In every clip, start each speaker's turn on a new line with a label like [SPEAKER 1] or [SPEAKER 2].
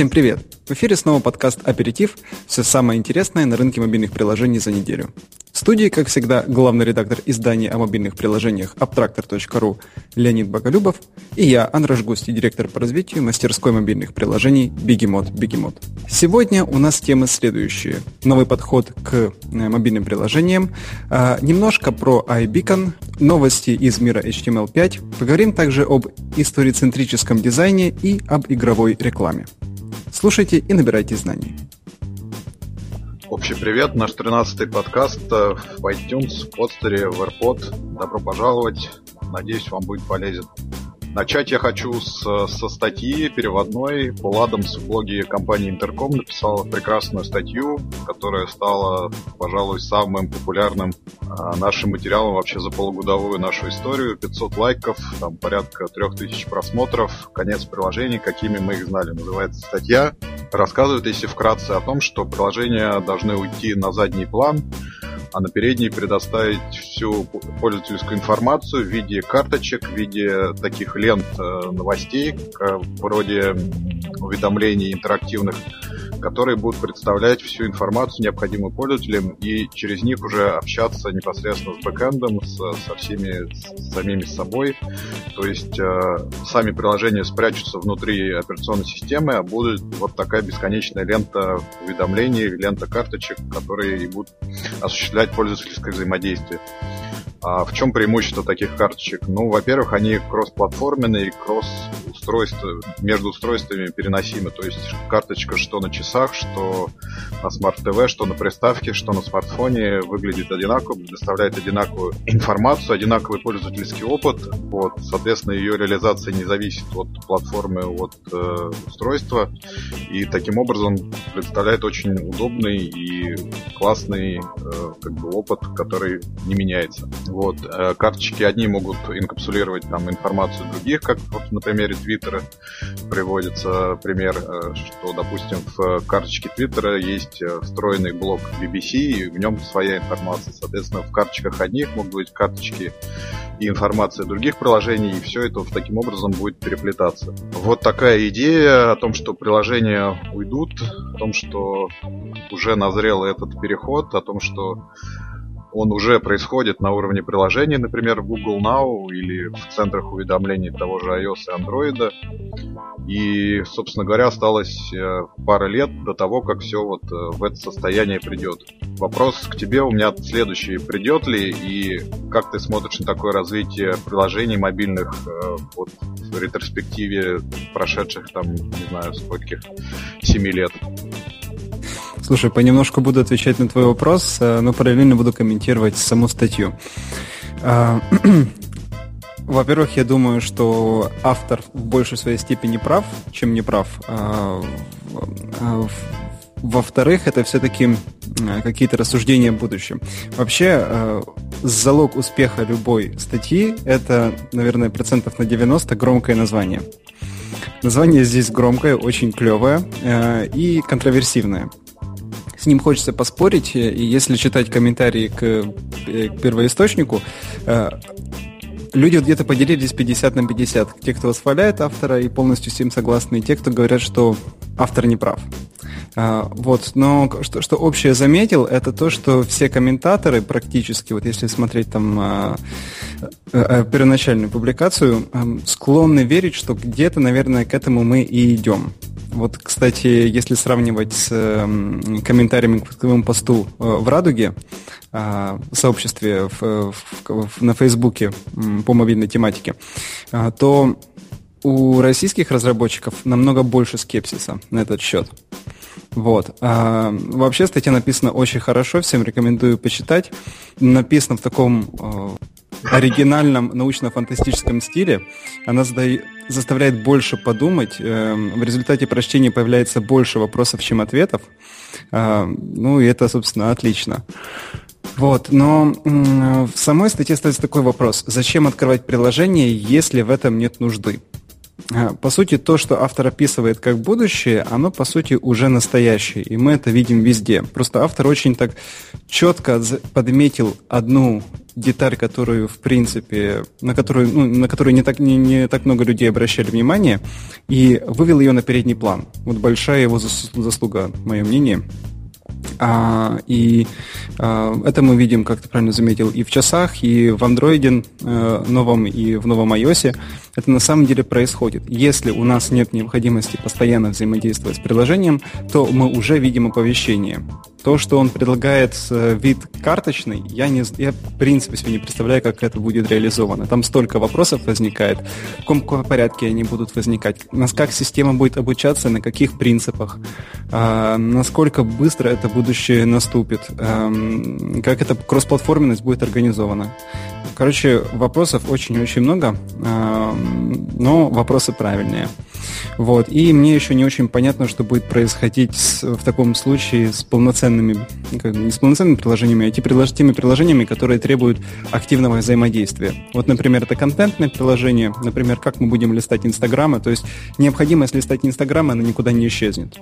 [SPEAKER 1] Всем привет! В эфире снова подкаст «Аперитив» – все самое интересное на рынке мобильных приложений за неделю. В студии, как всегда, главный редактор издания о мобильных приложениях Abtractor.ru Леонид Боголюбов и я, Андраш Густи, директор по развитию мастерской мобильных приложений Бигемот Бигемот. Сегодня у нас темы следующие. Новый подход к э, мобильным приложениям, а, немножко про iBeacon, новости из мира HTML5, поговорим также об историцентрическом дизайне и об игровой рекламе. Слушайте и набирайте знаний.
[SPEAKER 2] Общий привет, наш 13-й подкаст э, в iTunes, в подстере, в AirPod. Добро пожаловать, надеюсь, вам будет полезен. Начать я хочу с, со статьи переводной. Пол Адамс в блоге компании Интерком написал прекрасную статью, которая стала, пожалуй, самым популярным а, нашим материалом вообще за полугодовую нашу историю. 500 лайков, там порядка 3000 просмотров, конец приложений, какими мы их знали. Называется статья. Рассказывает, если вкратце, о том, что приложения должны уйти на задний план, а на передней предоставить всю пользовательскую информацию в виде карточек, в виде таких лент э, новостей, вроде уведомлений интерактивных которые будут представлять всю информацию, необходимую пользователям, и через них уже общаться непосредственно с бэкэндом, с, со всеми, с самими собой. То есть э, сами приложения спрячутся внутри операционной системы, а будет вот такая бесконечная лента уведомлений, лента карточек, которые и будут осуществлять пользовательское взаимодействие. А в чем преимущество таких карточек? Ну, во-первых, они кроссплатформенные, кросс устройства, между устройствами переносимы. То есть карточка что на часах, что на смарт-ТВ, что на приставке, что на смартфоне выглядит одинаково, предоставляет одинаковую информацию, одинаковый пользовательский опыт. Вот, соответственно, ее реализация не зависит от платформы, от э, устройства. И таким образом представляет очень удобный и классный э, как бы опыт, который не меняется. Вот, э, карточки одни могут инкапсулировать там информацию других, как вот на примере Твиттера приводится пример, э, что, допустим, в карточке Твиттера есть э, встроенный блок BBC, и в нем своя информация. Соответственно, в карточках одних могут быть карточки и информация других приложений, и все это таким образом будет переплетаться. Вот такая идея о том, что приложения уйдут, о том, что уже назрел этот переход, о том, что он уже происходит на уровне приложений, например, в Google Now или в центрах уведомлений того же iOS и Android. И, собственно говоря, осталось э, пара лет до того, как все вот э, в это состояние придет. Вопрос к тебе у меня следующий. Придет ли и как ты смотришь на такое развитие приложений мобильных э, вот, в ретроспективе прошедших там, не знаю, скольких, семи лет?
[SPEAKER 1] Слушай, понемножку буду отвечать на твой вопрос, э, но параллельно буду комментировать саму статью. А, во-первых, я думаю, что автор в большей своей степени прав, чем не прав. А, а, во-вторых, это все-таки какие-то рассуждения в будущем. Вообще, залог успеха любой статьи – это, наверное, процентов на 90 громкое название. Название здесь громкое, очень клевое э, и контроверсивное с ним хочется поспорить, и если читать комментарии к, э, к первоисточнику, э, люди где-то поделились 50 на 50. Те, кто восхваляет автора и полностью с ним согласны, и те, кто говорят, что автор не прав. А, вот, но что, что общее заметил, это то, что все комментаторы практически, вот если смотреть там а, первоначальную публикацию, склонны верить, что где-то, наверное, к этому мы и идем. Вот, кстати, если сравнивать с э, комментариями к твоему посту э, в Радуге, э, в сообществе в, в, в, на Фейсбуке э, по мобильной тематике, э, то у российских разработчиков намного больше скепсиса на этот счет. Вот. А, вообще статья написана очень хорошо, всем рекомендую почитать. Написана в таком э, оригинальном научно-фантастическом стиле. Она задает, заставляет больше подумать. Э, в результате прочтения появляется больше вопросов, чем ответов. Э, ну и это, собственно, отлично. Вот, но в самой статье ставится такой вопрос. Зачем открывать приложение, если в этом нет нужды? А, по сути, то, что автор описывает как будущее, оно, по сути, уже настоящее, и мы это видим везде. Просто автор очень так четко подметил одну деталь, которую, в принципе, на которую, ну, на которую не так, не, не так много людей обращали внимание, и вывел ее на передний план. Вот большая его заслуга, мое мнение. А, и а, это мы видим, как ты правильно заметил, и в часах, и в андроиде а, новом, и в новом iOS. Это на самом деле происходит. Если у нас нет необходимости постоянно взаимодействовать с приложением, то мы уже видим оповещение. То, что он предлагает э, вид карточный, я, не, я в принципе себе не представляю, как это будет реализовано. Там столько вопросов возникает, в каком порядке они будут возникать, как система будет обучаться, на каких принципах, э, насколько быстро это будущее наступит, э, как эта кроссплатформенность будет организована. Короче, вопросов очень-очень много, э, но вопросы правильные. Вот. И мне еще не очень понятно, что будет происходить с, в таком случае с полноценными, не с полноценными приложениями, а теми приложениями, которые требуют активного взаимодействия. Вот, например, это контентное приложение, например, как мы будем листать Инстаграма, то есть необходимость листать Инстаграма, она никуда не исчезнет.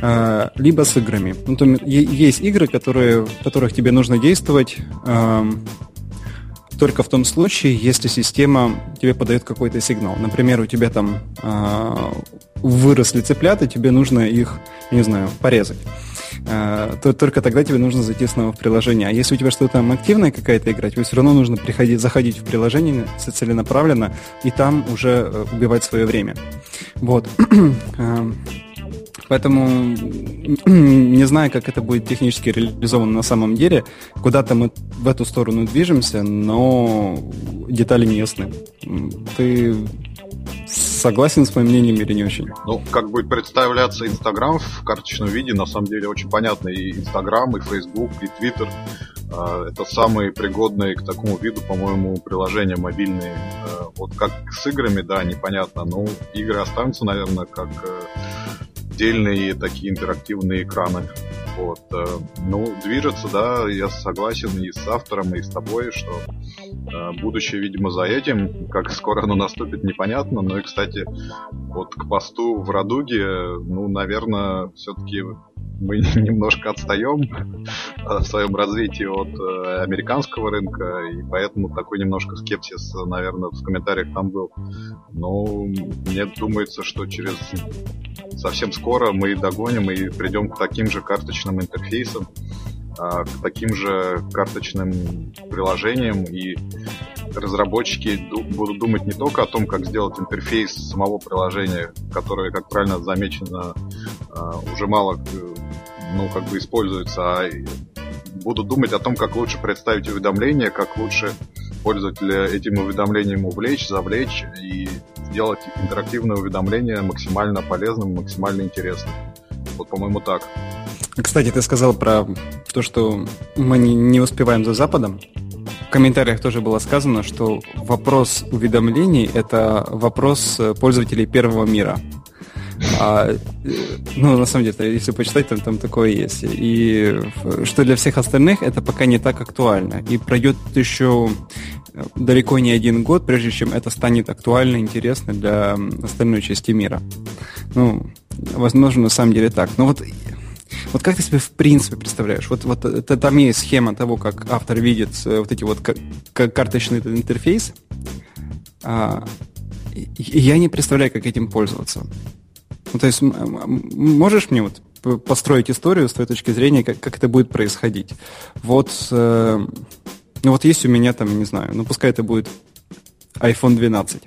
[SPEAKER 1] А, либо с играми. Ну, то, есть игры, которые, в которых тебе нужно действовать, только в том случае, если система тебе подает какой-то сигнал. Например, у тебя там э, выросли цыплята, тебе нужно их, не знаю, порезать. Э, то только тогда тебе нужно зайти снова в приложение. А если у тебя что-то там активное какая-то игра, тебе все равно нужно приходить, заходить в приложение целенаправленно и там уже э, убивать свое время. Вот. Э, Поэтому не знаю, как это будет технически реализовано на самом деле. Куда-то мы в эту сторону движемся, но детали не ясны. Ты согласен с моим мнением или не очень?
[SPEAKER 2] Ну, как будет представляться Инстаграм в карточном виде, на самом деле очень понятно. И Инстаграм, и Фейсбук, и Твиттер. Это самые пригодные к такому виду, по-моему, приложения мобильные. А, вот как с играми, да, непонятно. Но игры останутся, наверное, как э, отдельные такие интерактивные экраны. Вот. Э, ну, движется, да, я согласен и с автором, и с тобой, что будущее, видимо, за этим. Как скоро оно наступит, непонятно. Но и, кстати, вот к посту в Радуге, ну, наверное, все-таки мы немножко отстаем в своем развитии от э, американского рынка, и поэтому такой немножко скепсис, наверное, в комментариях там был. Но мне думается, что через совсем скоро мы догоним и придем к таким же карточным интерфейсам, к таким же карточным приложениям, и разработчики будут думать не только о том, как сделать интерфейс самого приложения, которое, как правильно замечено, а, уже мало ну, как бы используется, а будут думать о том, как лучше представить уведомления, как лучше пользователя этим уведомлением увлечь, завлечь и сделать интерактивное уведомление максимально полезным, максимально интересным. Вот, по-моему, так.
[SPEAKER 1] Кстати, ты сказал про то, что мы не успеваем за Западом. В комментариях тоже было сказано, что вопрос уведомлений – это вопрос пользователей первого мира. А, ну, на самом деле, если почитать, там, там такое есть. И что для всех остальных это пока не так актуально. И пройдет еще далеко не один год, прежде чем это станет актуально, интересно для остальной части мира. Ну, возможно, на самом деле так. Но вот вот как ты себе в принципе представляешь? Вот, вот это, там есть схема того, как автор видит э, вот эти вот как карточный интерфейс. А, я не представляю, как этим пользоваться. Ну, то есть можешь мне вот построить историю с твоей точки зрения, как, как это будет происходить? Вот, э, ну вот есть у меня там, не знаю, ну пускай это будет iPhone 12.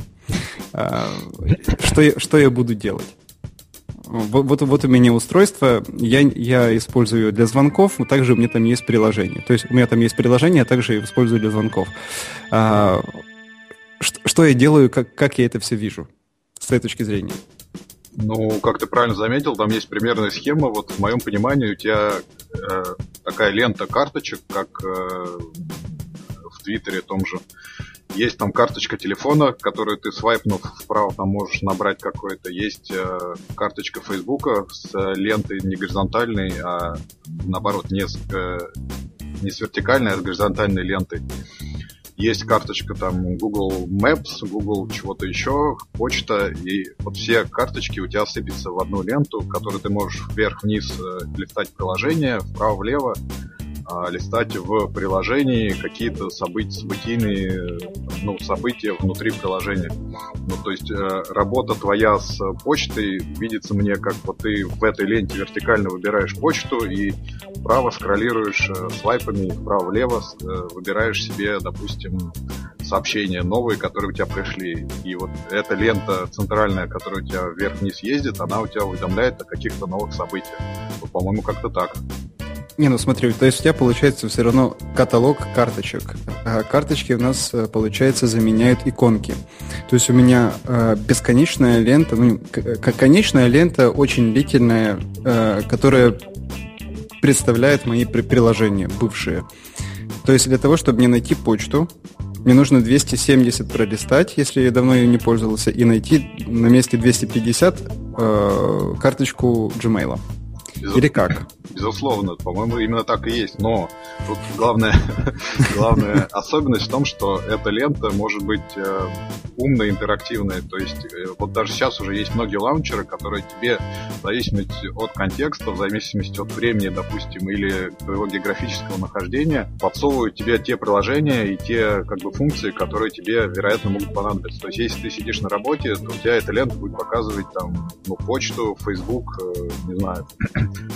[SPEAKER 1] Э, что, что я буду делать? Вот, вот, у меня устройство, я, я использую для звонков, но также у меня там есть приложение. То есть у меня там есть приложение, а также использую для звонков. А, что, что я делаю, как, как я это все вижу с твоей точки зрения?
[SPEAKER 2] Ну, как ты правильно заметил, там есть примерная схема. Вот в моем понимании у тебя э, такая лента карточек, как э, в Твиттере том же. Есть там карточка телефона, которую ты свайпнув вправо там можешь набрать какой-то. Есть э, карточка Фейсбука с лентой не горизонтальной, а наоборот не с, э, не с вертикальной, а с горизонтальной лентой. есть карточка там Google Maps, Google чего-то еще, почта, и вот все карточки у тебя сыпятся в одну ленту, которую ты можешь вверх-вниз э, листать приложение, вправо-влево, а, листать в приложении какие-то события, событийные ну, события внутри приложения. Ну, то есть э, работа твоя с почтой видится мне, как вот ты в этой ленте вертикально выбираешь почту и вправо скроллируешь э, свайпами, вправо-влево э, выбираешь себе, допустим, сообщения новые, которые у тебя пришли. И вот эта лента центральная, которая у тебя вверх-вниз ездит, она у тебя уведомляет о каких-то новых событиях. Вот, по-моему, как-то так.
[SPEAKER 1] Не, ну смотри, то есть у тебя получается все равно каталог карточек. А карточки у нас, э, получается, заменяют иконки. То есть у меня э, бесконечная лента, ну, конечная лента очень длительная, э, которая представляет мои при приложения бывшие. То есть для того, чтобы мне найти почту, мне нужно 270 пролистать, если я давно ее не пользовался, и найти на месте 250 э, карточку Gmail. Или как?
[SPEAKER 2] Безусловно, по-моему, именно так и есть. Но тут главная, главная особенность в том, что эта лента может быть э, умная, интерактивная. То есть э, вот даже сейчас уже есть многие лаунчеры, которые тебе в зависимости от контекста, в зависимости от времени, допустим, или твоего географического нахождения, подсовывают тебе те приложения и те как бы функции, которые тебе, вероятно, могут понадобиться. То есть если ты сидишь на работе, то у тебя эта лента будет показывать там ну, почту, Facebook, э, не знаю,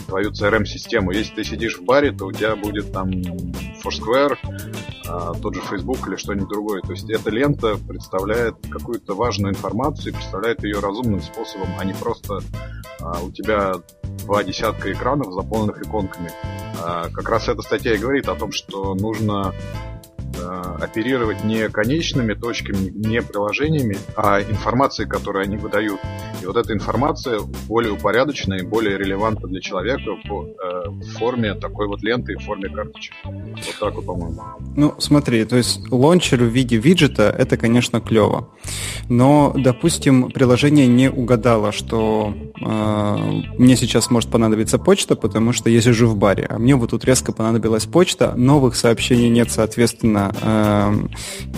[SPEAKER 2] твою CRM-систему. Если ты сидишь в баре, то у тебя будет там Foursquare, а, тот же Facebook или что-нибудь другое. То есть эта лента представляет какую-то важную информацию представляет ее разумным способом, а не просто а, у тебя два десятка экранов, заполненных иконками. А, как раз эта статья и говорит о том, что нужно оперировать не конечными точками, не приложениями, а информацией, которую они выдают. И вот эта информация более упорядоченная и более релевантна для человека в, э, в форме такой вот ленты и в форме карточек. Вот так вот, по-моему.
[SPEAKER 1] Ну, смотри, то есть лончер в виде виджета это, конечно, клево. Но, допустим, приложение не угадало, что э, мне сейчас может понадобиться почта, потому что я сижу в баре, а мне вот тут резко понадобилась почта, новых сообщений нет, соответственно, э,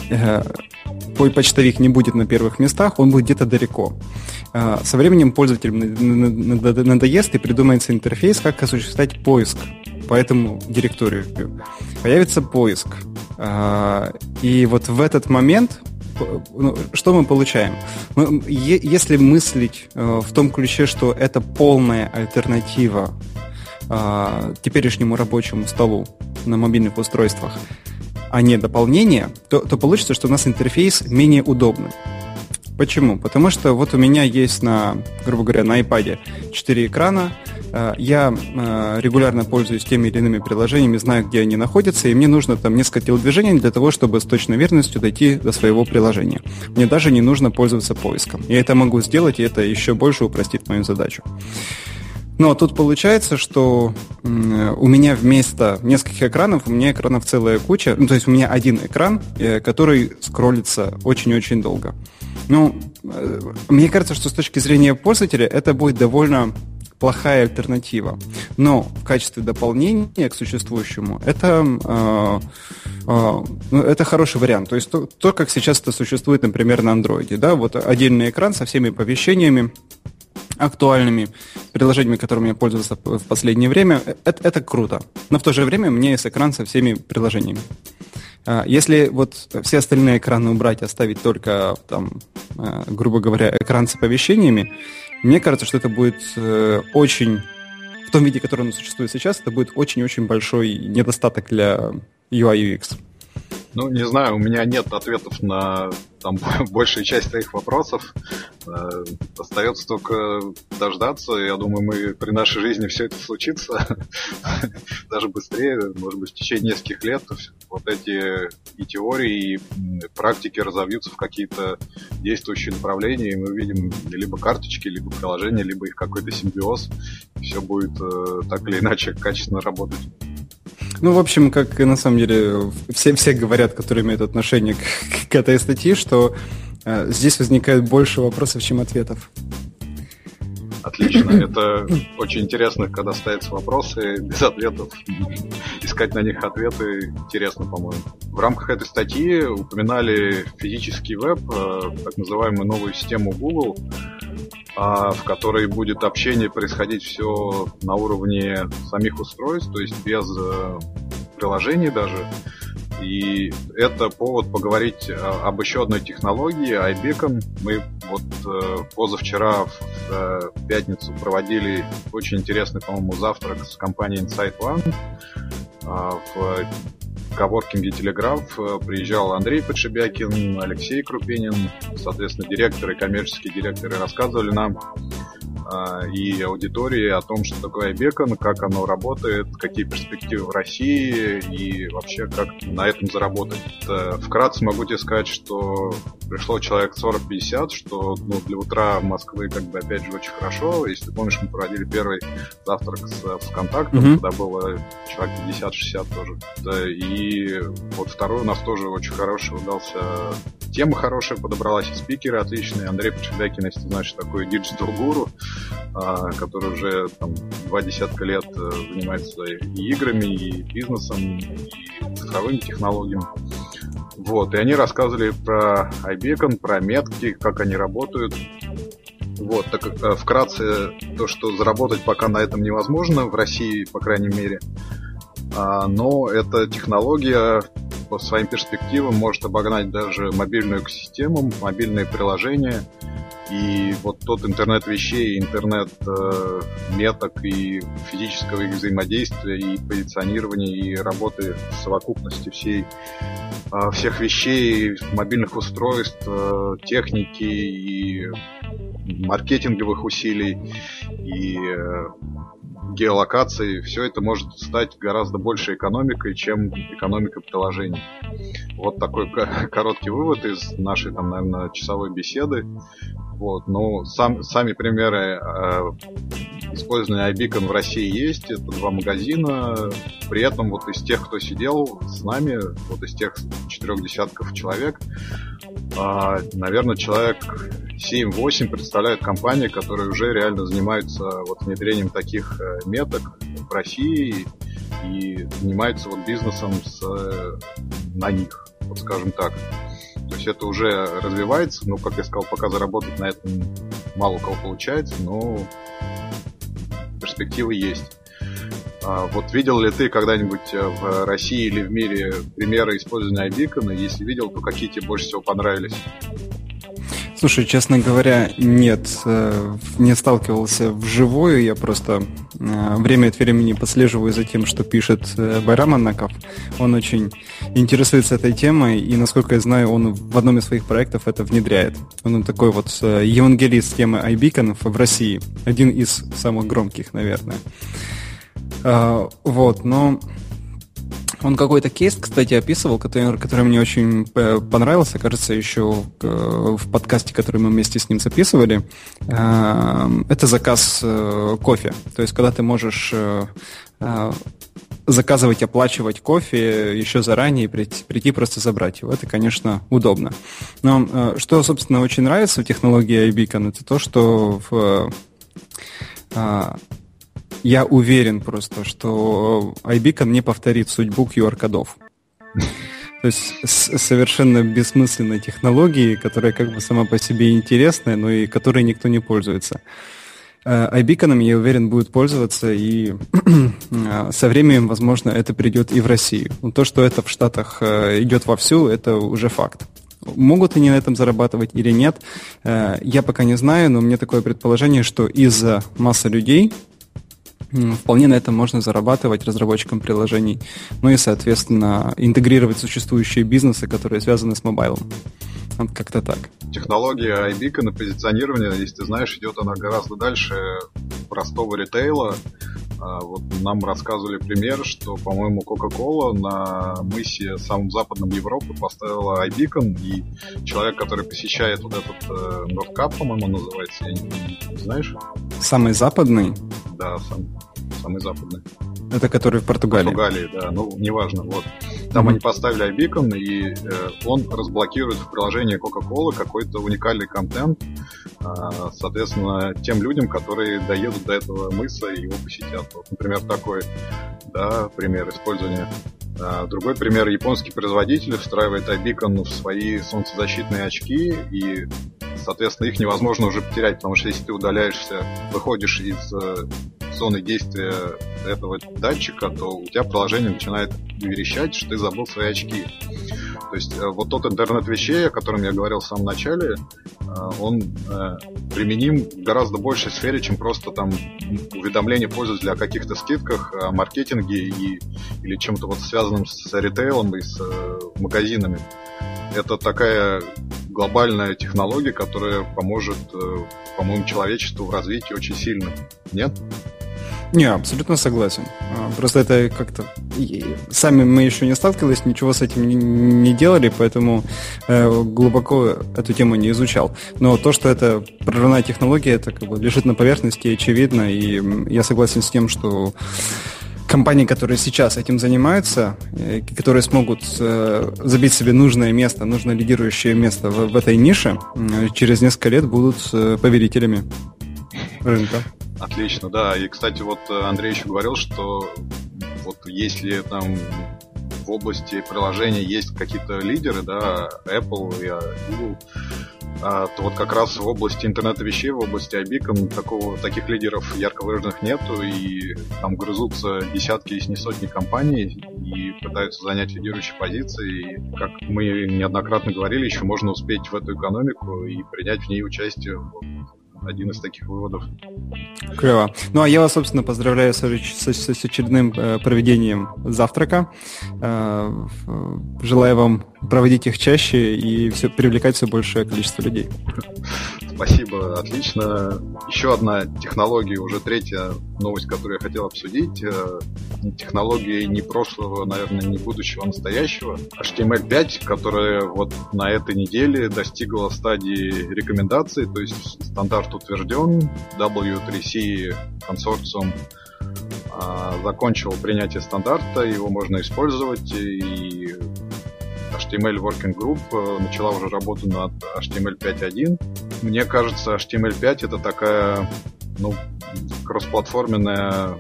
[SPEAKER 1] э, твой почтовик не будет на первых местах, он будет где-то далеко. Э, со временем пользователям надоест и придумается интерфейс, как осуществлять поиск по этому директорию. Появится поиск. Э, и вот в этот момент ну, что мы получаем? Если мыслить в том ключе, что это полная альтернатива э, теперешнему рабочему столу на мобильных устройствах, а не дополнение, то, то получится, что у нас интерфейс менее удобный. Почему? Потому что вот у меня есть на, грубо говоря, на iPad 4 экрана, э, я э, регулярно пользуюсь теми или иными приложениями, знаю, где они находятся, и мне нужно там несколько телодвижений для того, чтобы с точной верностью дойти до своего приложения. Мне даже не нужно пользоваться поиском. Я это могу сделать, и это еще больше упростит мою задачу. Но тут получается, что у меня вместо нескольких экранов, у меня экранов целая куча. Ну, то есть у меня один экран, э, который скроллится очень-очень долго. Ну, э, мне кажется, что с точки зрения пользователя это будет довольно плохая альтернатива. Но в качестве дополнения к существующему это, э, э, ну, это хороший вариант. То есть то, то, как сейчас это существует, например, на андроиде. Да? Вот отдельный экран со всеми оповещениями, актуальными приложениями, которыми я пользовался в последнее время, это, это круто. Но в то же время мне есть экран со всеми приложениями. А, если вот все остальные экраны убрать, оставить только, там, а, грубо говоря, экран с оповещениями, мне кажется, что это будет э, очень, в том виде, который он существует сейчас, это будет очень-очень большой недостаток для UI UX.
[SPEAKER 2] Ну, не знаю, у меня нет ответов на там большую часть твоих вопросов. Э, остается только дождаться. Я думаю, мы при нашей жизни все это случится. Даже быстрее, может быть, в течение нескольких лет вот эти и теории, и практики разовьются в какие-то действующие направления, и мы увидим либо карточки, либо приложения, либо их какой-то симбиоз. все будет э, так или иначе качественно работать.
[SPEAKER 1] Ну, в общем, как на самом деле все, все говорят, которые имеют отношение к, к этой статье, что э, здесь возникает больше вопросов, чем ответов.
[SPEAKER 2] Отлично. Это очень интересно, когда ставятся вопросы без ответов. Искать на них ответы интересно, по-моему. В рамках этой статьи упоминали физический веб, э, так называемую новую систему Google, в которой будет общение происходить все на уровне самих устройств, то есть без э, приложений даже. И это повод поговорить об еще одной технологии, iBeacon. Мы вот э, позавчера в, э, пятницу проводили очень интересный, по-моему, завтрак с компанией Insight One э, в коворкинге Телеграф. Э, приезжал Андрей Подшибякин, Алексей Крупенин, соответственно, директоры, коммерческие директоры рассказывали нам а, и аудитории о том, что такое Бекон, как оно работает, какие перспективы в России и вообще как на этом заработать. Вкратце могу тебе сказать, что пришло человек 40-50, что ну, для утра Москвы как бы опять же очень хорошо. Если ты помнишь, мы проводили первый завтрак с ВКонтактом, mm-hmm. когда было человек 50-60 тоже. Да, и вот второй у нас тоже очень хороший удался. Тема хорошая подобралась, и спикеры отличные. Андрей Подшибякин, если ты знаешь, такой digital-гуру. А, который уже там, два десятка лет э, занимается и играми, и бизнесом, и цифровыми технологиями. Вот, и они рассказывали про iBeacon, про метки, как они работают. Вот, так как э, вкратце то, что заработать пока на этом невозможно, в России, по крайней мере, а, но эта технология по своим перспективам может обогнать даже мобильную экосистему, мобильные приложения – и вот тот интернет вещей, интернет э, меток и физического их взаимодействия, и позиционирования, и работы в совокупности всей, э, всех вещей, мобильных устройств, э, техники и маркетинговых усилий, и э, геолокации, все это может стать гораздо больше экономикой, чем экономика приложений. Вот такой короткий вывод из нашей, там, наверное, часовой беседы. Вот, ну, сам, сами примеры э, использования iBeacon в России есть. Это два магазина. При этом вот из тех, кто сидел с нами, вот из тех четырех десятков человек, э, наверное, человек 7-8 представляют компании, которые уже реально занимаются вот внедрением таких э, меток в России и занимаются вот бизнесом с, э, на них, вот скажем так. То есть это уже развивается, но, как я сказал, пока заработать на этом мало у кого получается, но перспективы есть. А вот видел ли ты когда-нибудь э, в России или в мире примеры использования iBeacon? Если видел, то какие тебе больше всего понравились?
[SPEAKER 1] Слушай, честно говоря, нет, э, не сталкивался вживую, я просто э, время от времени послеживаю за тем, что пишет Байрам Анаков. Он очень интересуется этой темой, и, насколько я знаю, он в одном из своих проектов это внедряет. Он такой вот евангелист темы iBeacon в России, один из самых громких, наверное. Вот, но он какой-то кейс, кстати, описывал, который, который мне очень э, понравился, кажется, еще э, в подкасте, который мы вместе с ним записывали. Э, это заказ кофе. То есть, когда ты можешь заказывать, оплачивать кофе еще заранее и прийти, прийти просто забрать его. Это, конечно, удобно. Но что, собственно, очень нравится в технологии iBeacon, это то, что в я уверен просто, что iBeacon не повторит судьбу QR-кодов. То есть совершенно бессмысленной технологии, которая как бы сама по себе интересная, но и которой никто не пользуется. iBeacon, э, я уверен, будет пользоваться, и э, со временем, возможно, это придет и в Россию. Но то, что это в Штатах э, идет вовсю, это уже факт. Могут они на этом зарабатывать или нет, я пока не знаю, но у меня такое предположение, что из-за массы людей, Вполне на этом можно зарабатывать разработчикам приложений, ну и, соответственно, интегрировать существующие бизнесы, которые связаны с мобайлом. Как-то так.
[SPEAKER 2] Технология iBeacon на позиционирование, если ты знаешь, идет она гораздо дальше простого ритейла. А, вот нам рассказывали пример, что, по-моему, Coca-Cola на мысе самом западном Европы поставила iBeacon, и человек, который посещает вот этот э, Nordcap, по-моему, называется, я не, не, знаешь?
[SPEAKER 1] Самый западный?
[SPEAKER 2] Да, сам, самый западный.
[SPEAKER 1] Это который в Португалии. В
[SPEAKER 2] Португалии, да, ну, неважно, вот. Там mm-hmm. они поставили iBeacon, и э, он разблокирует в приложении Coca-Cola какой-то уникальный контент, э, соответственно, тем людям, которые доедут до этого мыса и его посетят. Вот, например, такой, да, пример использования. А, другой пример, японский производитель встраивает iBeacon в свои солнцезащитные очки, и, соответственно, их невозможно уже потерять, потому что если ты удаляешься, выходишь из э, зоны действия этого датчика, то у тебя приложение начинает верещать, что ты забыл свои очки. То есть э, вот тот интернет вещей, о котором я говорил в самом начале, э, он э, применим в гораздо большей сфере, чем просто там уведомление пользователя о каких-то скидках, о маркетинге и, или чем-то вот связанным с ритейлом и с магазинами. Это такая глобальная технология, которая поможет, по-моему, человечеству в развитии очень сильно. Нет?
[SPEAKER 1] Не, абсолютно согласен. А, просто это как-то... Сами мы еще не сталкивались, ничего с этим не делали, поэтому э, глубоко эту тему не изучал. Но то, что это прорывная технология, это как бы лежит на поверхности, очевидно, и я согласен с тем, что компании, которые сейчас этим занимаются, э, которые смогут э, забить себе нужное место, нужное лидирующее место в, этой нише, через несколько лет будут повелителями рынка.
[SPEAKER 2] Отлично, да. И, кстати, вот э, Андрей еще говорил, что вот если там в области приложения есть какие-то лидеры, да, Apple и а, Google, а, то вот как раз в области интернета вещей, в области iBeacon такого, таких лидеров ярко выраженных нету, и там грызутся десятки, если не сотни компаний, и пытаются занять лидирующие позиции, и, как мы неоднократно говорили, еще можно успеть в эту экономику и принять в ней участие один из таких выводов.
[SPEAKER 1] Клево. Ну а я вас, собственно, поздравляю с, с, с очередным э, проведением завтрака. Э, желаю вам проводить их чаще и все, привлекать все большее количество людей.
[SPEAKER 2] Спасибо, отлично. Еще одна технология, уже третья новость, которую я хотел обсудить. Э, технология не прошлого, наверное, не будущего, а настоящего. HTML5, которая вот на этой неделе достигла стадии рекомендации, то есть стандарт утвержден, W3C консорциум а, закончил принятие стандарта, его можно использовать, и HTML Working Group э, начала уже работу над HTML 5.1. Мне кажется, HTML 5 это такая, ну, кроссплатформенная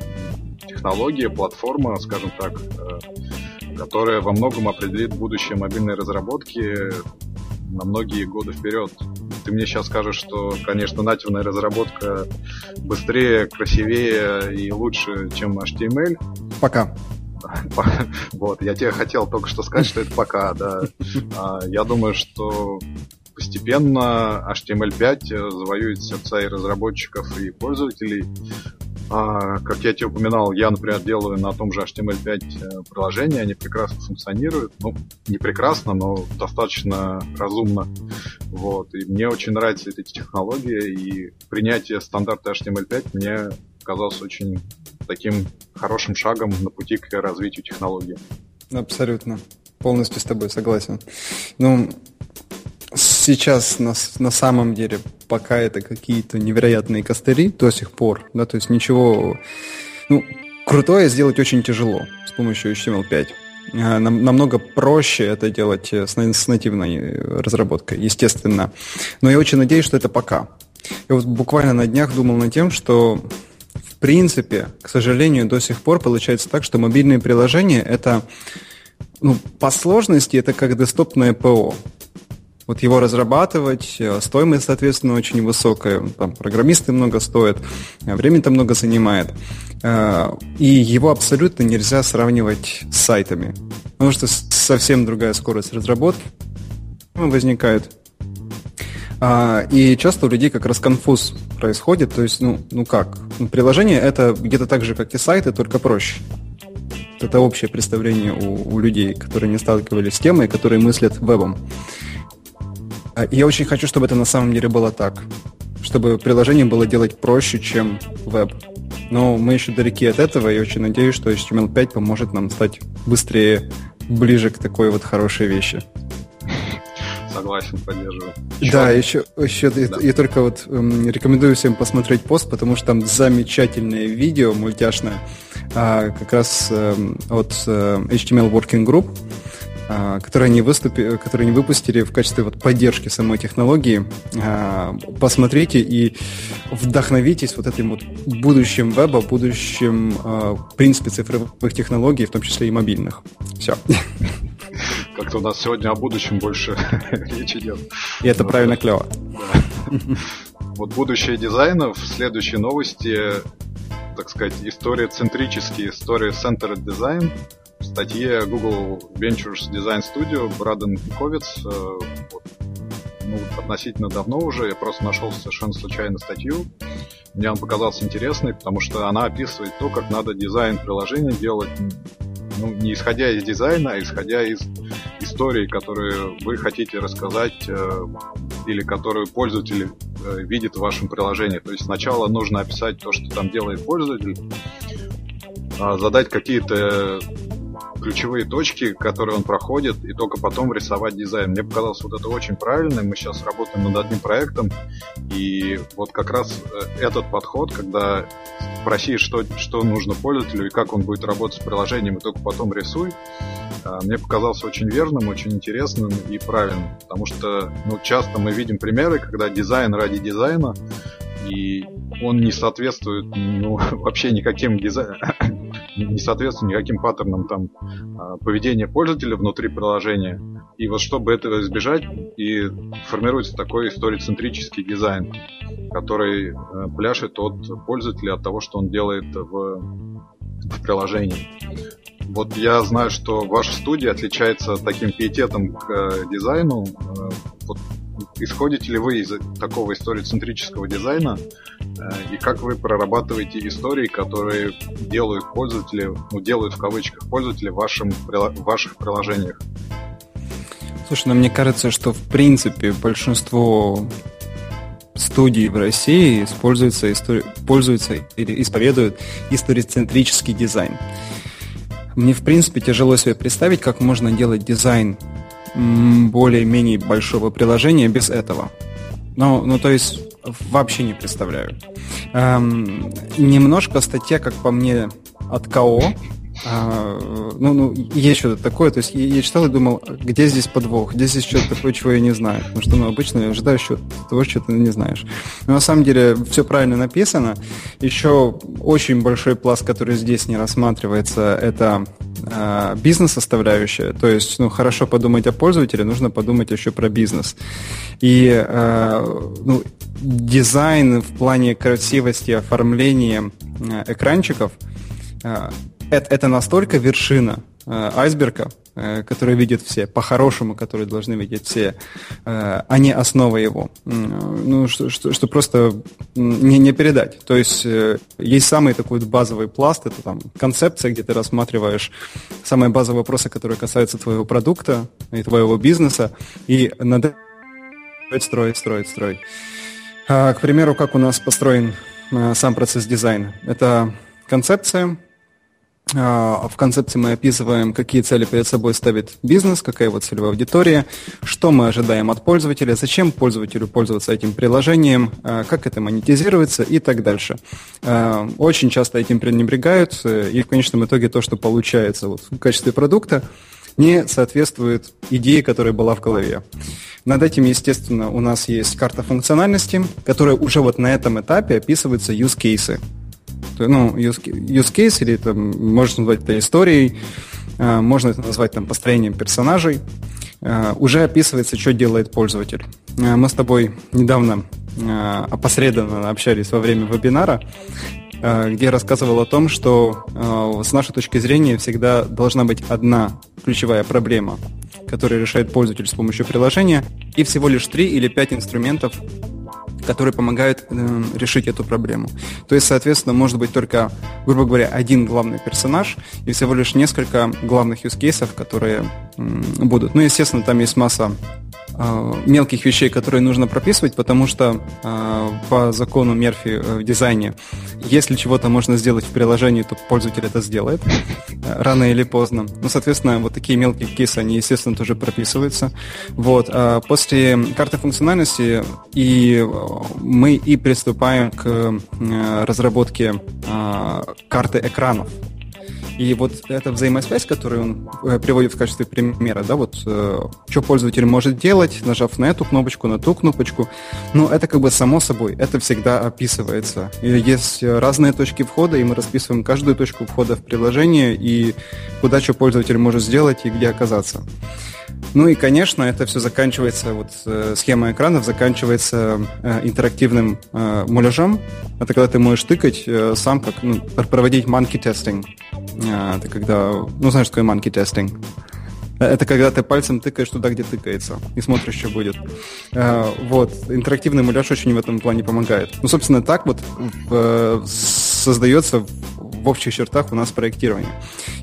[SPEAKER 2] технология, платформа, скажем так, э, которая во многом определит будущее мобильной разработки на многие годы вперед. Ты мне сейчас скажешь, что, конечно, нативная разработка быстрее, красивее и лучше, чем HTML.
[SPEAKER 1] Пока.
[SPEAKER 2] Вот, я тебе хотел только что сказать, что это пока, да. А, я думаю, что постепенно HTML5 завоюет сердца и разработчиков, и пользователей. А, как я тебе упоминал, я, например, делаю на том же HTML5 э, приложение, они прекрасно функционируют. Ну, не прекрасно, но достаточно разумно. Вот. И мне очень нравятся эти технологии, и принятие стандарта HTML5 мне казалось очень таким хорошим шагом на пути к развитию технологий.
[SPEAKER 1] Абсолютно. Полностью с тобой согласен. Ну, сейчас на, на самом деле пока это какие-то невероятные костыри до сих пор, да, то есть ничего, ну, крутое сделать очень тяжело с помощью HTML5. А, нам, намного проще это делать с, с нативной разработкой, естественно. Но я очень надеюсь, что это пока. Я вот буквально на днях думал над тем, что принципе, к сожалению, до сих пор получается так, что мобильные приложения это ну, по сложности это как десктопное ПО. Вот его разрабатывать, э, стоимость, соответственно, очень высокая, там программисты много стоят, э, время там много занимает. Э, и его абсолютно нельзя сравнивать с сайтами, потому что совсем другая скорость разработки возникает. А, и часто у людей как раз конфуз происходит. То есть, ну, ну как? Ну, приложение это где-то так же, как и сайты, только проще. Это общее представление у, у людей, которые не сталкивались с темой, которые мыслят вебом. А, и я очень хочу, чтобы это на самом деле было так. Чтобы приложение было делать проще, чем веб. Но мы еще далеки от этого, и очень надеюсь, что HTML5 поможет нам стать быстрее, ближе к такой вот хорошей вещи
[SPEAKER 2] согласен, поддерживаю.
[SPEAKER 1] Еще да, еще, еще да. Я, я только вот эм, рекомендую всем посмотреть пост, потому что там замечательное видео мультяшное а, как раз эм, от э, HTML Working Group, а, которые они, выступи, которые они выпустили в качестве вот поддержки самой технологии. А, посмотрите и вдохновитесь вот этим вот будущим веба, будущим, в принципе, цифровых технологий, в том числе и мобильных. Все.
[SPEAKER 2] Как-то у нас сегодня о будущем больше речь идет.
[SPEAKER 1] И это правильно клево.
[SPEAKER 2] Вот будущее дизайна в следующей новости, так сказать, история центрические, история Centered Design. В статье Google Ventures Design Studio Браден Ковиц э, вот, ну, относительно давно уже, я просто нашел совершенно случайно статью. Мне он показался интересной, потому что она описывает то, как надо дизайн приложения делать ну, не исходя из дизайна, а исходя из истории, которые вы хотите рассказать э, или которую пользователь э, видит в вашем приложении. То есть сначала нужно описать то, что там делает пользователь, э, задать какие-то ключевые точки, которые он проходит, и только потом рисовать дизайн. Мне показалось вот это очень правильно. Мы сейчас работаем над одним проектом, и вот как раз э, этот подход, когда спроси, что, что нужно пользователю и как он будет работать с приложением, и только потом рисуй, э, мне показался очень верным, очень интересным и правильным. Потому что ну, часто мы видим примеры, когда дизайн ради дизайна, и он не соответствует ну, вообще никаким дизайн не соответствует никаким паттернам там а, поведения пользователя внутри приложения. И вот чтобы этого избежать, и формируется такой story-центрический дизайн, который э, пляшет от пользователя, от того, что он делает в, в приложении. Вот я знаю, что ваша студия отличается таким пиететом к э, дизайну. Э, вот исходите ли вы из такого историцентрического дизайна э, и как вы прорабатываете истории, которые делают пользователи, ну, делают в кавычках пользователи в, вашем, в ваших приложениях?
[SPEAKER 1] Слушай, ну мне кажется, что в принципе большинство студий в России используется, истори... пользуются или исповедуют историцентрический дизайн. Мне, в принципе, тяжело себе представить, как можно делать дизайн более-менее большого приложения без этого. Ну, ну, то есть вообще не представляю. Эм, немножко статья, как по мне, от КО а, ну, ну, есть что-то такое. То есть я, я читал и думал, где здесь подвох, где здесь что-то такое, чего я не знаю. Потому что, ну, обычно ожидаешь что того, что ты не знаешь. Но на самом деле все правильно написано. Еще очень большой пласт, который здесь не рассматривается, это э, бизнес-составляющая. То есть, ну, хорошо подумать о пользователе, нужно подумать еще про бизнес. И э, ну, дизайн в плане красивости, оформления э, экранчиков это, это настолько вершина э, айсберга, э, который видят все, по-хорошему, который должны видеть все, э, а не основа его. Ну, что, что, что просто не, не передать. То есть э, есть самый такой базовый пласт, это там концепция, где ты рассматриваешь самые базовые вопросы, которые касаются твоего продукта и твоего бизнеса, и надо строить, строить, строить. А, к примеру, как у нас построен э, сам процесс дизайна. Это концепция, в концепции мы описываем, какие цели перед собой ставит бизнес, какая его целевая аудитория, что мы ожидаем от пользователя, зачем пользователю пользоваться этим приложением, а, как это монетизируется и так дальше. А, очень часто этим пренебрегают, э, и в конечном итоге то, что получается вот в качестве продукта, не соответствует идее, которая была в голове. Над этим, естественно, у нас есть карта функциональности, которая уже вот на этом этапе описывается use cases ну, use, case, или это можно назвать это историей, а, можно это назвать там построением персонажей, а, уже описывается, что делает пользователь. А, мы с тобой недавно опосредованно общались во время вебинара, где я рассказывал о том, что с нашей точки зрения всегда должна быть одна ключевая проблема, которую решает пользователь с помощью приложения, и всего лишь три или пять инструментов которые помогают э, решить эту проблему. То есть, соответственно, может быть только, грубо говоря, один главный персонаж и всего лишь несколько главных юзкейсов, которые э, будут. Ну, естественно, там есть масса мелких вещей, которые нужно прописывать, потому что э, по закону Мерфи э, в дизайне, если чего-то можно сделать в приложении, то пользователь это сделает рано или поздно. Ну, соответственно, вот такие мелкие кейсы, они, естественно, тоже прописываются. Вот. А после карты функциональности и мы и приступаем к разработке карты экранов. И вот эта взаимосвязь, которую он э, приводит в качестве примера, да, вот э, что пользователь может делать, нажав на эту кнопочку, на ту кнопочку, ну, это как бы само собой, это всегда описывается. И есть разные точки входа, и мы расписываем каждую точку входа в приложение, и куда что пользователь может сделать, и где оказаться. Ну и, конечно, это все заканчивается, вот э, схема экранов заканчивается э, интерактивным э, муляжом. Это когда ты можешь тыкать э, сам, как ну, проводить monkey testing. Э, это когда, ну знаешь, что такое monkey testing? Э, это когда ты пальцем тыкаешь туда, где тыкается, и смотришь, что будет. Э, вот, интерактивный муляж очень в этом плане помогает. Ну, собственно, так вот создается в общих чертах у нас проектирование.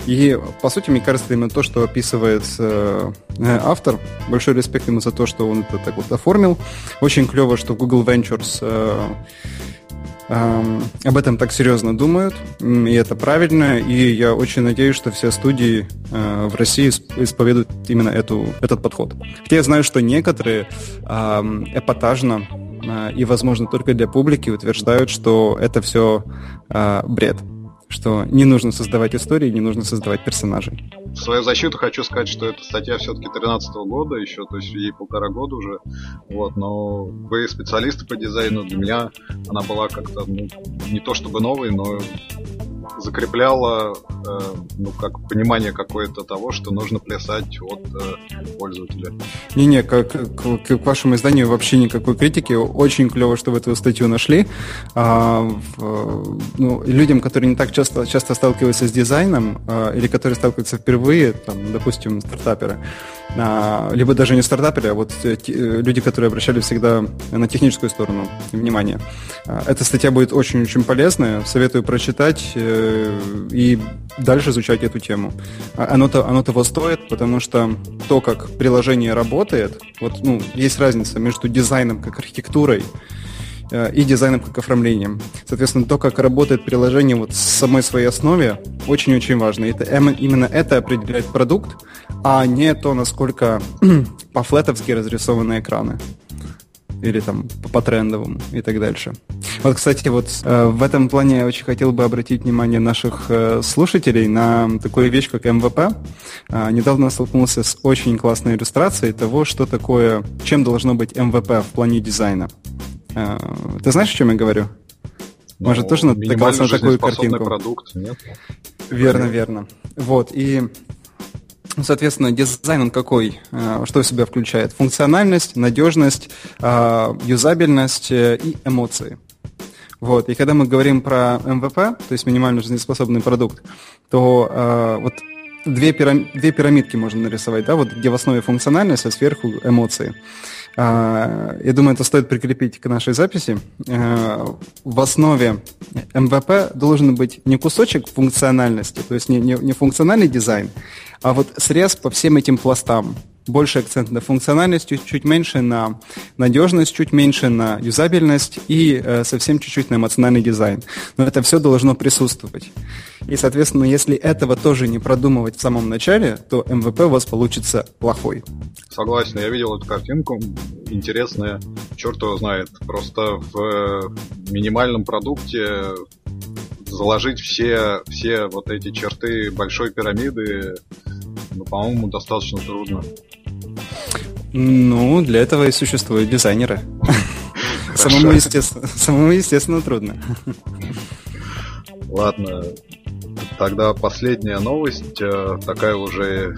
[SPEAKER 1] И, по сути, мне кажется, именно то, что описывает э, э, автор, большой респект ему за то, что он это так вот оформил. Очень клево, что Google Ventures э, э, об этом так серьезно думают, и это правильно, и я очень надеюсь, что все студии э, в России исповедуют именно эту, этот подход. Хотя я знаю, что некоторые э, эпатажно э, и, возможно, только для публики утверждают, что это все э, бред что не нужно создавать истории, не нужно создавать персонажей.
[SPEAKER 2] В свою защиту хочу сказать, что эта статья все-таки 13 года еще, то есть ей полтора года уже. Вот, но вы специалисты по дизайну, для меня она была как-то ну, не то чтобы новой, но закрепляла э, ну, как понимание какое-то того, что нужно плясать от э, пользователя.
[SPEAKER 1] Не-не, к, к, к вашему изданию вообще никакой критики. Очень клево, что вы эту статью нашли. А, в, ну, людям, которые не так часто, часто сталкиваются с дизайном, а, или которые сталкиваются впервые, там, допустим, стартаперы, либо даже не стартаперы, а вот э, э, люди, которые обращали всегда на техническую сторону внимание. А, эта статья будет очень-очень полезная, советую прочитать э, и дальше изучать эту тему. А, оно-то, оно того стоит, потому что то, как приложение работает, вот, ну, есть разница между дизайном как архитектурой и дизайном как оформлением. Соответственно, то, как работает приложение вот с самой своей основе, очень-очень важно. Это, именно это определяет продукт, а не то, насколько по-флетовски разрисованы экраны. Или там по трендовому и так дальше. Вот, кстати, вот э, в этом плане я очень хотел бы обратить внимание наших э, слушателей на такую вещь, как МВП. Э, недавно столкнулся с очень классной иллюстрацией того, что такое, чем должно быть MVP в плане дизайна. Э, ты знаешь, о чем я говорю?
[SPEAKER 2] Ну, Может, тоже натыкался на такую картинку? продукт, нет?
[SPEAKER 1] Верно, верно. Вот, и соответственно, дизайн он какой? Э, что в себя включает? Функциональность, надежность, э, юзабельность и эмоции. Вот. И когда мы говорим про MVP, то есть минимально жизнеспособный продукт, то вот две, пирам... две пирамидки можно нарисовать, да, вот где в основе функциональность, а сверху эмоции. Э, я думаю, это стоит прикрепить к нашей записи. Э, в основе MVP должен быть не кусочек функциональности, то есть не, не, не функциональный дизайн, а вот срез по всем этим пластам. Больше акцент на функциональность, чуть меньше на надежность, чуть меньше на юзабельность и э, совсем чуть-чуть на эмоциональный дизайн. Но это все должно присутствовать. И, соответственно, если этого тоже не продумывать в самом начале, то МВП у вас получится плохой.
[SPEAKER 2] Согласен, я видел эту картинку, интересная, черт его знает. Просто в э, минимальном продукте заложить все, все вот эти черты большой пирамиды, ну, по-моему, достаточно трудно.
[SPEAKER 1] Ну, для этого и существуют дизайнеры. Самому, естественно, самому, естественно, трудно.
[SPEAKER 2] Ладно, тогда последняя новость, э, такая уже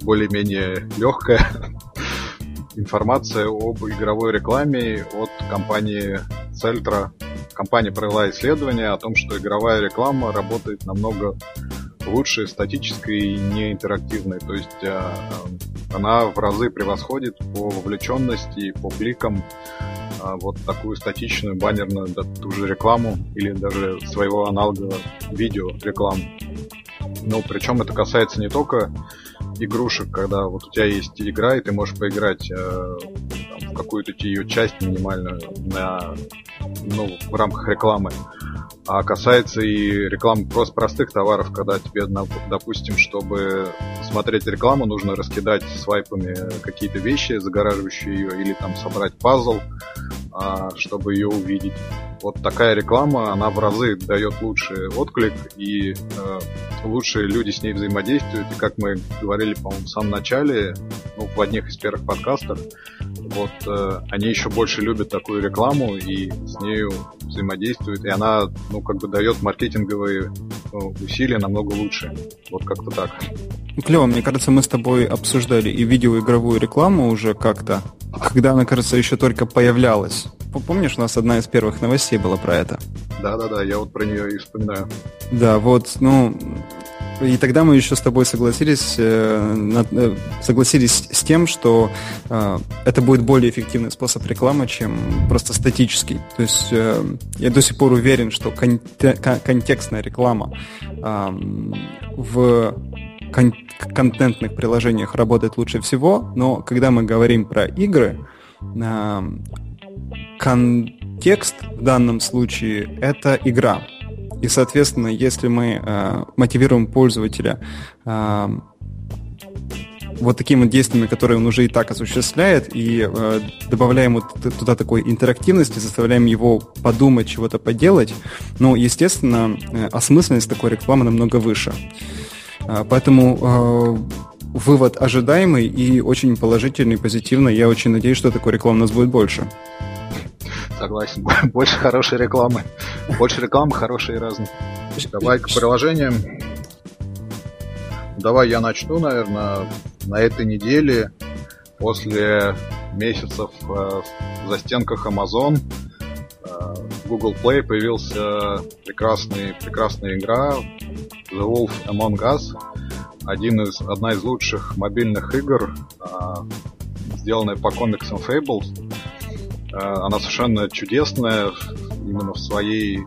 [SPEAKER 2] более-менее легкая информация об игровой рекламе от компании Celtra компания провела исследование о том, что игровая реклама работает намного лучше статической и не интерактивной. То есть э, она в разы превосходит по вовлеченности, по кликам э, вот такую статичную баннерную, да, ту же рекламу или даже своего аналога видео рекламу. Ну, причем это касается не только игрушек, когда вот у тебя есть игра, и ты можешь поиграть э, там, в какую-то ее часть минимальную на, ну, в рамках рекламы. А касается и рекламы просто простых товаров, когда тебе, допустим, чтобы смотреть рекламу, нужно раскидать свайпами какие-то вещи, загораживающие ее, или там собрать пазл, а, чтобы ее увидеть. Вот такая реклама, она в разы дает лучший отклик, и э, лучшие люди с ней взаимодействуют. И как мы говорили, по-моему, в самом начале, ну, в одних из первых подкастов, вот э, они еще больше любят такую рекламу и с нею взаимодействуют, и она, ну, как бы дает маркетинговые ну, усилия намного лучше. Вот как-то так.
[SPEAKER 1] Клево, мне кажется, мы с тобой обсуждали и видеоигровую рекламу уже как-то, когда она, кажется, еще только появлялась. Помнишь, у нас одна из первых новостей была про это?
[SPEAKER 2] Да-да-да, я вот про нее и вспоминаю.
[SPEAKER 1] Да, вот, ну, и тогда мы еще с тобой согласились, э, э, согласились с тем, что э, это будет более эффективный способ рекламы, чем просто статический. То есть я до сих пор уверен, что контекстная реклама в контентных приложениях работает лучше всего, но когда мы говорим про игры, контекст в данном случае это игра. И, соответственно, если мы э, мотивируем пользователя э, вот такими действиями, которые он уже и так осуществляет, и э, добавляем вот туда такой интерактивности, заставляем его подумать, чего-то поделать, ну, естественно, э, осмысленность такой рекламы намного выше. Э, поэтому э, вывод ожидаемый и очень положительный, позитивный. Я очень надеюсь, что такой рекламы у нас будет больше.
[SPEAKER 2] Согласен. Больше хорошей рекламы. Больше рекламы хорошей и разной. Давай к приложениям. Давай я начну, наверное, на этой неделе после месяцев э, в застенках Amazon э, в Google Play появился прекрасный, прекрасная игра The Wolf Among Us. Один из, одна из лучших мобильных игр, э, сделанная по комиксам Fables. Э, она совершенно чудесная именно в своей,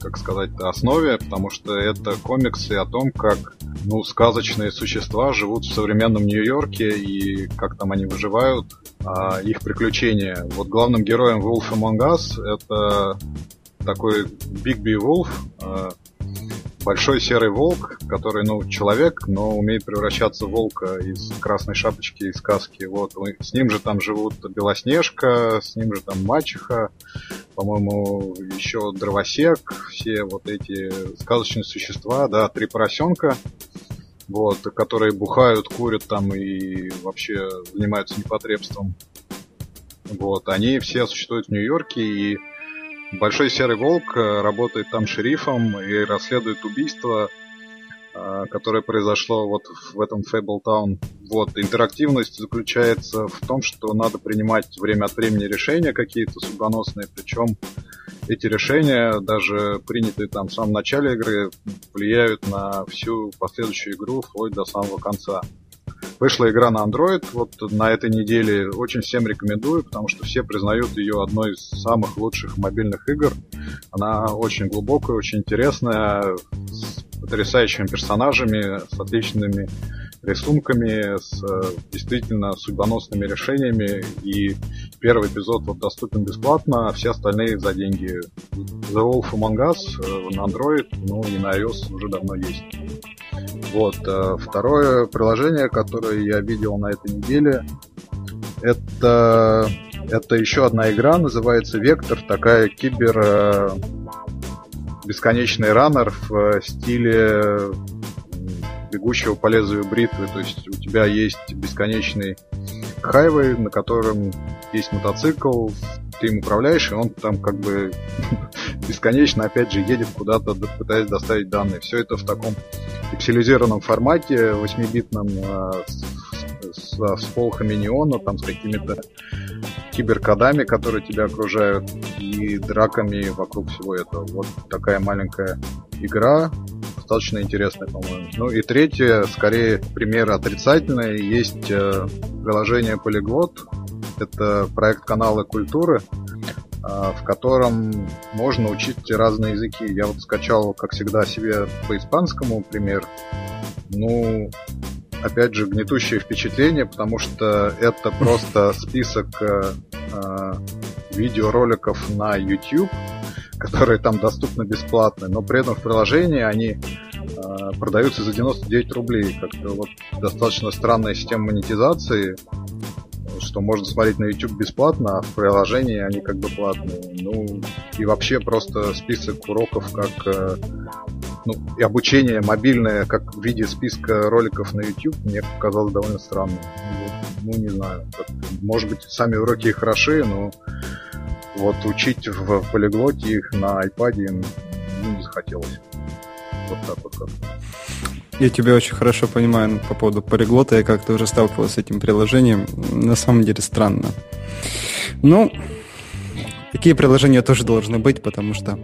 [SPEAKER 2] как сказать, основе, потому что это комиксы о том, как ну, сказочные существа живут в современном Нью-Йорке и как там они выживают, а их приключения. Вот главным героем Wolf Among Us это такой Бигби Wolf, э, большой серый волк, который, ну, человек, но умеет превращаться в волка из красной шапочки из сказки. Вот, с ним же там живут Белоснежка, с ним же там мачеха, по-моему, еще дровосек, все вот эти сказочные существа, да, три поросенка, вот, которые бухают, курят там и вообще занимаются непотребством. Вот, они все существуют в Нью-Йорке, и Большой Серый Волк э, работает там шерифом и расследует убийство, э, которое произошло вот в этом Town. Вот, интерактивность заключается в том, что надо принимать время от времени решения какие-то судьбоносные, причем эти решения, даже принятые там в самом начале игры, влияют на всю последующую игру вплоть до самого конца. Вышла игра на Android, вот на этой неделе очень всем рекомендую, потому что все признают ее одной из самых лучших мобильных игр. Она очень глубокая, очень интересная, с потрясающими персонажами, с отличными рисунками, с э, действительно судьбоносными решениями. И первый эпизод вот доступен бесплатно, а все остальные за деньги. The Wolf Among Us э, на Android, ну и на iOS уже давно есть. Вот. Э, второе приложение, которое я видел на этой неделе, это, это еще одна игра, называется Вектор, такая кибер э, бесконечный раннер в стиле бегущего по лезвию бритвы. То есть у тебя есть бесконечный хайвей, на котором есть мотоцикл, ты им управляешь, и он там как бы бесконечно, опять же, едет куда-то, пытаясь доставить данные. Все это в таком пикселизированном формате, 8-битном, а, с, с, с полхами неона, там с какими-то киберкодами, которые тебя окружают, и драками вокруг всего этого. Вот такая маленькая игра, достаточно интересная, по-моему. Ну и третье, скорее, пример отрицательный. Есть э, приложение Polyglot, это проект канала культуры, в котором можно учить разные языки. Я вот скачал, как всегда, себе по испанскому пример. Ну, опять же, гнетущее впечатление, потому что это просто список э, э, видеороликов на YouTube, которые там доступны бесплатно, но при этом в приложении они э, продаются за 99 рублей. Как-то вот достаточно странная система монетизации что можно смотреть на YouTube бесплатно, а в приложении они как бы платные. Ну, и вообще просто список уроков как э, ну, и обучение мобильное, как в виде списка роликов на YouTube, мне показалось довольно странным. Ну, не знаю. Может быть, сами уроки и хороши, но вот учить в полиглоте их на iPad ну, не захотелось. Вот так вот как-то.
[SPEAKER 1] Я тебя очень хорошо понимаю по поводу полиглота. Я как-то уже сталкивался с этим приложением. На самом деле странно. Ну, такие приложения тоже должны быть, потому что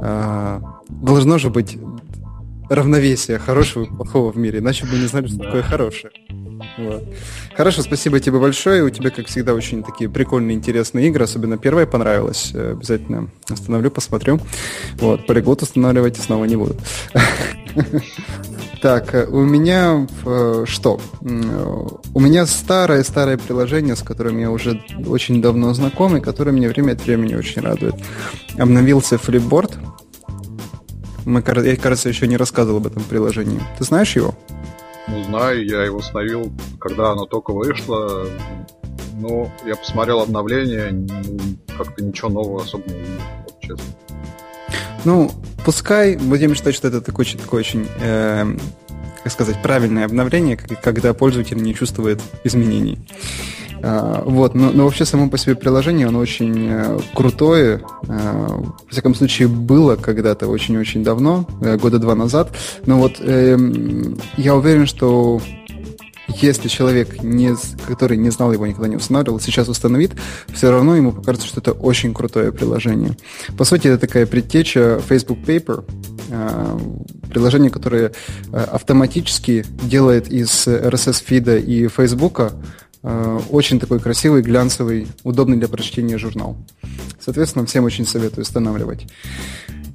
[SPEAKER 1] э, должно же быть равновесие хорошего и плохого в мире, иначе бы не знали, что да. такое хорошее. Вот. Хорошо, спасибо тебе большое. У тебя, как всегда, очень такие прикольные, интересные игры. Особенно первая понравилась. Э, обязательно остановлю, посмотрю. Вот, полиглот устанавливать снова не буду. Так, э, у меня э, что? У меня старое-старое приложение, с которым я уже очень давно знаком, и которое мне время от времени очень радует. Обновился Flipboard. Мы, я, кажется, еще не рассказывал об этом приложении. Ты знаешь его?
[SPEAKER 2] Ну, знаю, я его установил, когда оно только вышло. Но я посмотрел обновление, ну, как-то ничего нового особо не увидел, честно.
[SPEAKER 1] Ну, пускай будем считать, что это такое, такое очень, э, как сказать, правильное обновление, когда пользователь не чувствует изменений. А, вот, но, но вообще само по себе приложение, оно очень э, крутое. А, во всяком случае, было когда-то очень-очень давно, э, года два назад. Но вот э, я уверен, что если человек, не, который не знал его, никогда не устанавливал, сейчас установит, все равно ему покажется, что это очень крутое приложение. По сути, это такая предтеча Facebook Paper, э, приложение, которое автоматически делает из RSS-фида и Facebook очень такой красивый, глянцевый, удобный для прочтения журнал. Соответственно, всем очень советую устанавливать.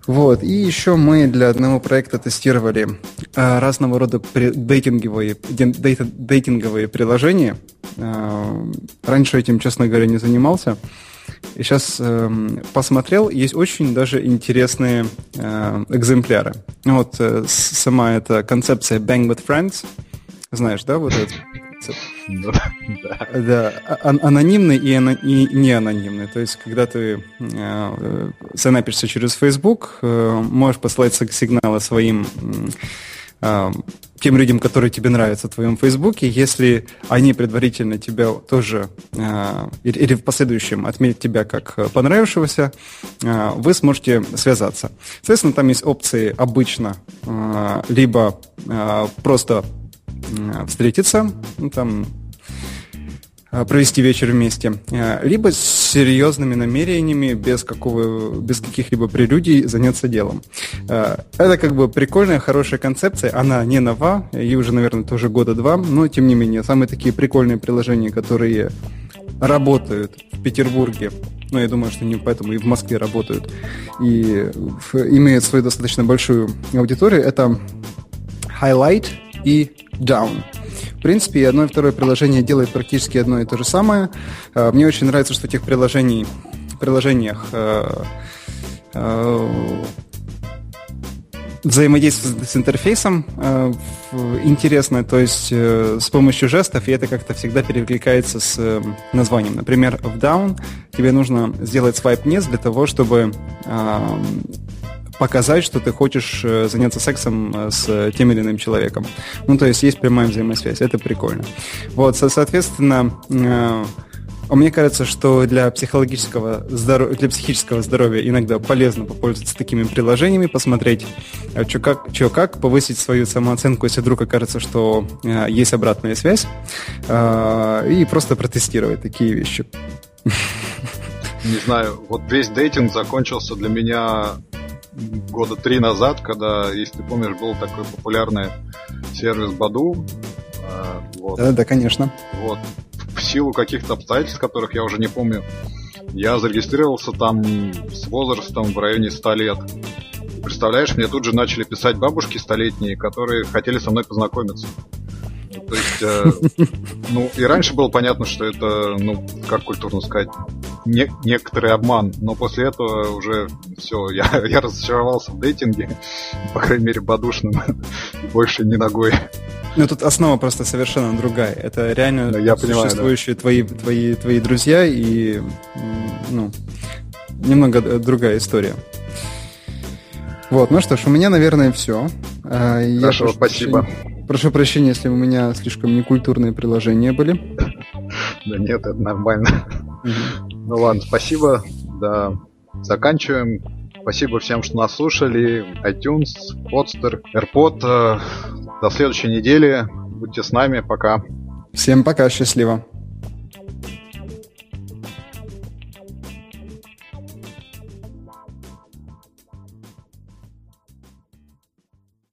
[SPEAKER 1] Вот. И еще мы для одного проекта тестировали э, разного рода дейтинговые, дейтинговые приложения. Э, раньше этим, честно говоря, не занимался. И сейчас э, посмотрел, есть очень даже интересные э, экземпляры. Вот э, сама эта концепция Bang with Friends, знаешь, да, вот это? Да, да. А, анонимный и, и не анонимный. То есть, когда ты э, занапишься через Facebook, э, можешь послать сигналы своим э, тем людям, которые тебе нравятся в твоем Фейсбуке, если они предварительно тебя тоже э, или в последующем отметят тебя как понравившегося, э, вы сможете связаться. Соответственно, там есть опции обычно э, либо э, просто встретиться, ну, там, а, провести вечер вместе, а, либо с серьезными намерениями, без, какого, без каких-либо прелюдий заняться делом. Это как бы прикольная, хорошая концепция, она не нова, ей уже, наверное, тоже года два, но тем не менее, самые такие прикольные приложения, которые работают в Петербурге, ну, я думаю, что не поэтому и в Москве работают, и имеют свою достаточно большую аудиторию, это Highlight и Down. В принципе, и одно и второе приложение делает практически одно и то же самое. А, мне очень нравится, что в этих приложений, приложениях э, э, взаимодействие с интерфейсом э, интересно, то есть э, с помощью жестов, и это как-то всегда перекликается с э, названием. Например, в down тебе нужно сделать свайп вниз для того, чтобы э, показать, что ты хочешь э, заняться сексом э, с тем или иным человеком. Ну, то есть есть прямая взаимосвязь, это прикольно. Вот, соответственно, э, мне кажется, что для психологического здоровья, для психического здоровья иногда полезно попользоваться такими приложениями, посмотреть, что как, что как, повысить свою самооценку, если вдруг окажется, что есть обратная связь, и просто протестировать такие вещи.
[SPEAKER 2] Не знаю, вот весь дейтинг закончился для меня года три назад, когда, если ты помнишь, был такой популярный сервис Баду.
[SPEAKER 1] А, вот. Да, да, конечно.
[SPEAKER 2] Вот. В силу каких-то обстоятельств, которых я уже не помню, я зарегистрировался там с возрастом в районе 100 лет. Представляешь, мне тут же начали писать бабушки столетние, которые хотели со мной познакомиться. То есть, э, ну, и раньше было понятно, что это, ну, как культурно сказать, не, некоторый обман, но после этого уже все, я, я разочаровался в дейтинге, по крайней мере, подушным, больше не ногой.
[SPEAKER 1] Ну, тут основа просто совершенно другая. Это реально
[SPEAKER 2] ну, я
[SPEAKER 1] существующие
[SPEAKER 2] понимаю,
[SPEAKER 1] да. твои, твои, твои друзья и, ну, немного другая история. Вот, ну что ж, у меня, наверное, все.
[SPEAKER 2] А, Хорошо, прошу спасибо.
[SPEAKER 1] Прощения, прошу прощения, если у меня слишком некультурные приложения были.
[SPEAKER 2] Да нет, это нормально. Ну ладно, спасибо. Да, заканчиваем. Спасибо всем, что нас слушали. iTunes, Podster, AirPod. До следующей недели. Будьте с нами. Пока.
[SPEAKER 1] Всем пока. Счастливо.